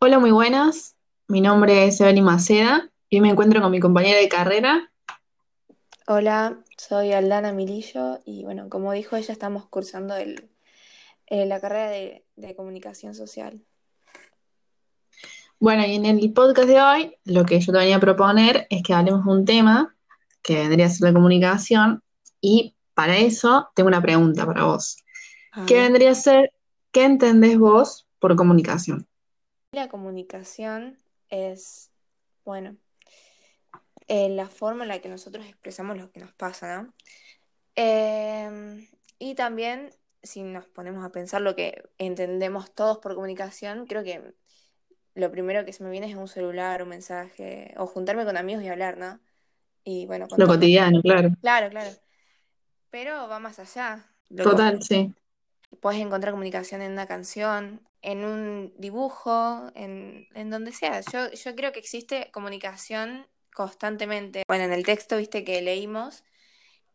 Hola, muy buenas. Mi nombre es Evelyn Maceda y me encuentro con mi compañera de carrera. Hola, soy Aldana Milillo y bueno, como dijo ella, estamos cursando el, eh, la carrera de, de comunicación social. Bueno, y en el podcast de hoy lo que yo te venía a proponer es que hablemos de un tema que vendría a ser la comunicación y para eso tengo una pregunta para vos. ¿Qué vendría a ser, qué entendés vos por comunicación? La comunicación es, bueno, eh, la forma en la que nosotros expresamos lo que nos pasa, ¿no? Em, y también, si nos ponemos a pensar lo que entendemos todos por comunicación, creo que lo primero que se me viene es un celular, un mensaje, o juntarme con amigos y hablar, ¿no? Y bueno, Lo cotidiano, claro. Claro, claro. Pero va más allá. Total, sí. Puedes encontrar comunicación en una canción, en un dibujo, en, en donde sea. Yo, yo creo que existe comunicación constantemente. Bueno, en el texto, viste, que leímos,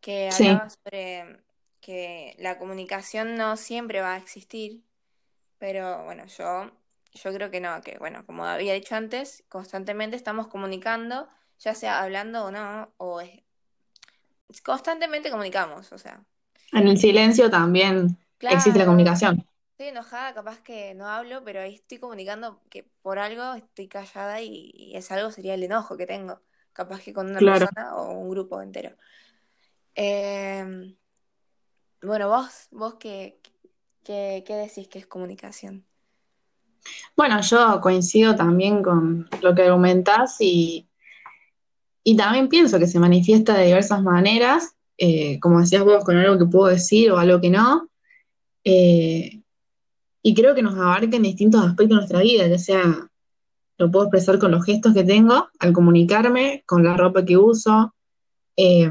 que Sí, hablaba sobre que la comunicación no siempre va a existir, pero bueno, yo, yo creo que no, que bueno, como había dicho antes, constantemente estamos comunicando, ya sea hablando o no, o es- constantemente comunicamos, o sea. en el silencio también existe la comunicación. Estoy enojada, capaz que no hablo, pero ahí estoy comunicando que por algo estoy callada y, y es algo sería el enojo que tengo, capaz que con una Claro. persona o un grupo entero. Eh, bueno, vos, vos qué, qué, qué decís que es comunicación. Bueno, yo coincido también con lo que argumentás y Y también pienso que se manifiesta de diversas maneras, eh, como decías vos, con algo que puedo decir o algo que no. Eh, y creo que nos abarca en distintos aspectos de nuestra vida, ya sea lo puedo expresar con los gestos que tengo al comunicarme, con la ropa que uso. eh,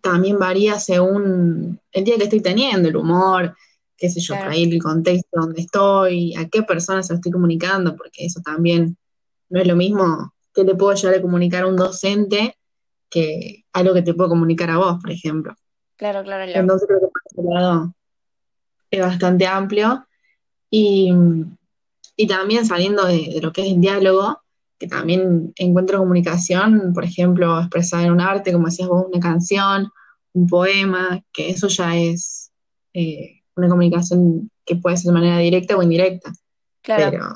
también varía según el día que estoy teniendo, el humor, qué sé yo, por Claro, ahí el contexto donde estoy, a qué personas se lo estoy comunicando, porque eso también no es lo mismo que te puedo llegar a comunicar a un docente que algo que te puedo comunicar a vos, por ejemplo. claro, claro, la- Entonces creo que por ese lado es bastante amplio. Y, y también saliendo de, de lo que es el diálogo, que también encuentro comunicación, por ejemplo, expresada en un arte, como decías vos, una canción, un poema, que eso ya es eh, una comunicación que puede ser de manera directa o indirecta, claro, pero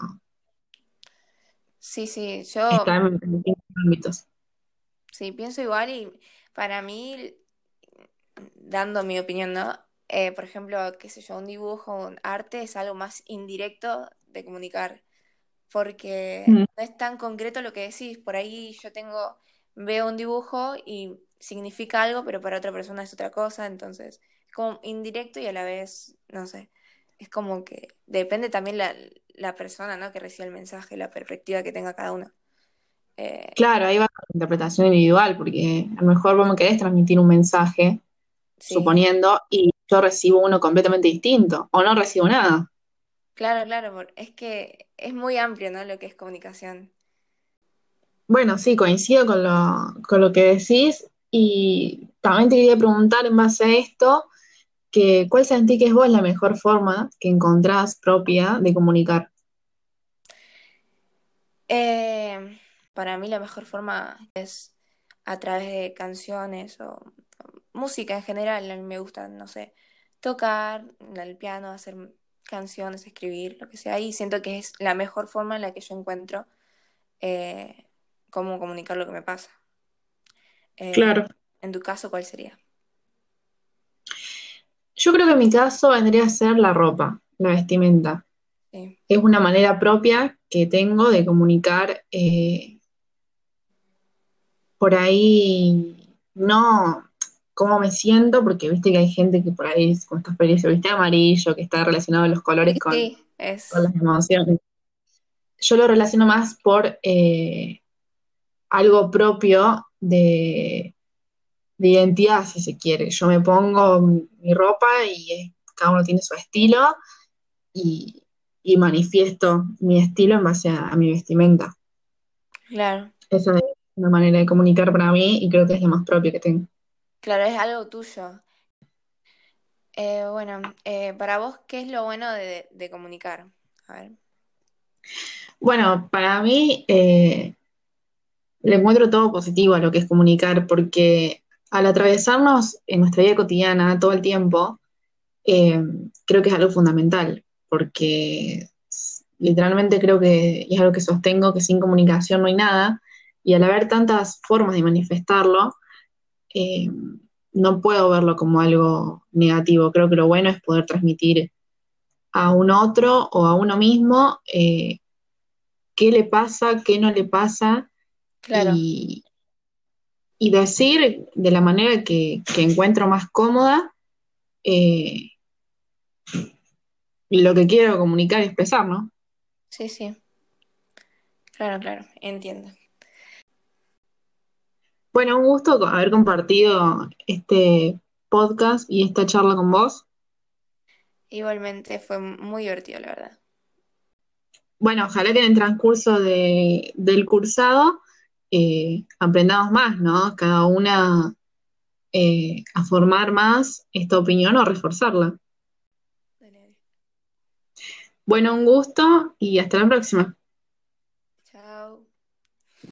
sí, sí, yo está en, en ámbitos. sí pienso igual y para mí, dando mi opinión, ¿no? Eh, por ejemplo, qué sé yo, un dibujo, un arte es algo más indirecto de comunicar. porque Mm, no es tan concreto lo que decís. Por ahí yo tengo, veo un dibujo y significa algo, pero para otra persona es otra cosa, entonces es como indirecto y a la vez, no sé, es como que depende también la, la persona, ¿no? que recibe el mensaje, la perspectiva que tenga cada uno. Eh, Claro, ahí va la interpretación individual, porque a lo mejor vos me querés transmitir un mensaje, sí, suponiendo, y yo recibo uno completamente distinto, o no recibo nada. claro, claro, es que es muy amplio, ¿no? Lo que es comunicación. Bueno, sí, coincido con lo, con lo que decís, y también te quería preguntar en base a esto, que ¿cuál sentís que es vos la mejor forma que encontrás propia de comunicar? Eh, para mí la mejor forma es a través de canciones o música en general. A mí me gusta, no sé, tocar el piano, hacer canciones, escribir, lo que sea. Y siento que es la mejor forma en la que yo encuentro eh, cómo comunicar lo que me pasa. Eh, Claro. en tu caso, ¿cuál sería? Yo creo que en mi caso vendría a ser la ropa, la vestimenta. Sí, Es una manera propia que tengo de comunicar eh, por ahí, no cómo me siento, porque viste que hay gente que por ahí, con esta experiencia, viste amarillo, que está relacionado a los colores con, sí, con es, las emociones. Yo lo relaciono más por eh, algo propio de, de identidad, si se quiere. Yo me pongo mi ropa y eh, cada uno tiene su estilo y, y manifiesto mi estilo en base a, a mi vestimenta. claro, Esa es una manera de comunicar para mí y creo que es la más propia que tengo. Claro, es algo tuyo. Eh, bueno, eh, para vos, ¿qué es lo bueno de, comunicar? A ver. Bueno, para mí eh, le encuentro todo positivo a lo que es comunicar, porque al atravesarnos en nuestra vida cotidiana todo el tiempo, eh, creo que es algo fundamental, porque literalmente creo que, es algo que sostengo, que sin comunicación no hay nada, y al haber tantas formas de manifestarlo, eh, no puedo verlo como algo negativo. Creo que lo bueno es poder transmitir a un otro o a uno mismo eh, qué le pasa, qué no le pasa, Claro, y, y decir de la manera que, que encuentro más cómoda eh, lo que quiero comunicar y expresar, ¿no? sí, sí, claro, claro, entiendo. Bueno, un gusto haber compartido este podcast y esta charla con vos. Igualmente fue muy divertido, la verdad. Bueno, ojalá que en el transcurso de- del cursado eh, aprendamos más, ¿no? Cada una eh, a formar más esta opinión o reforzarla. Bueno, un gusto y hasta la próxima.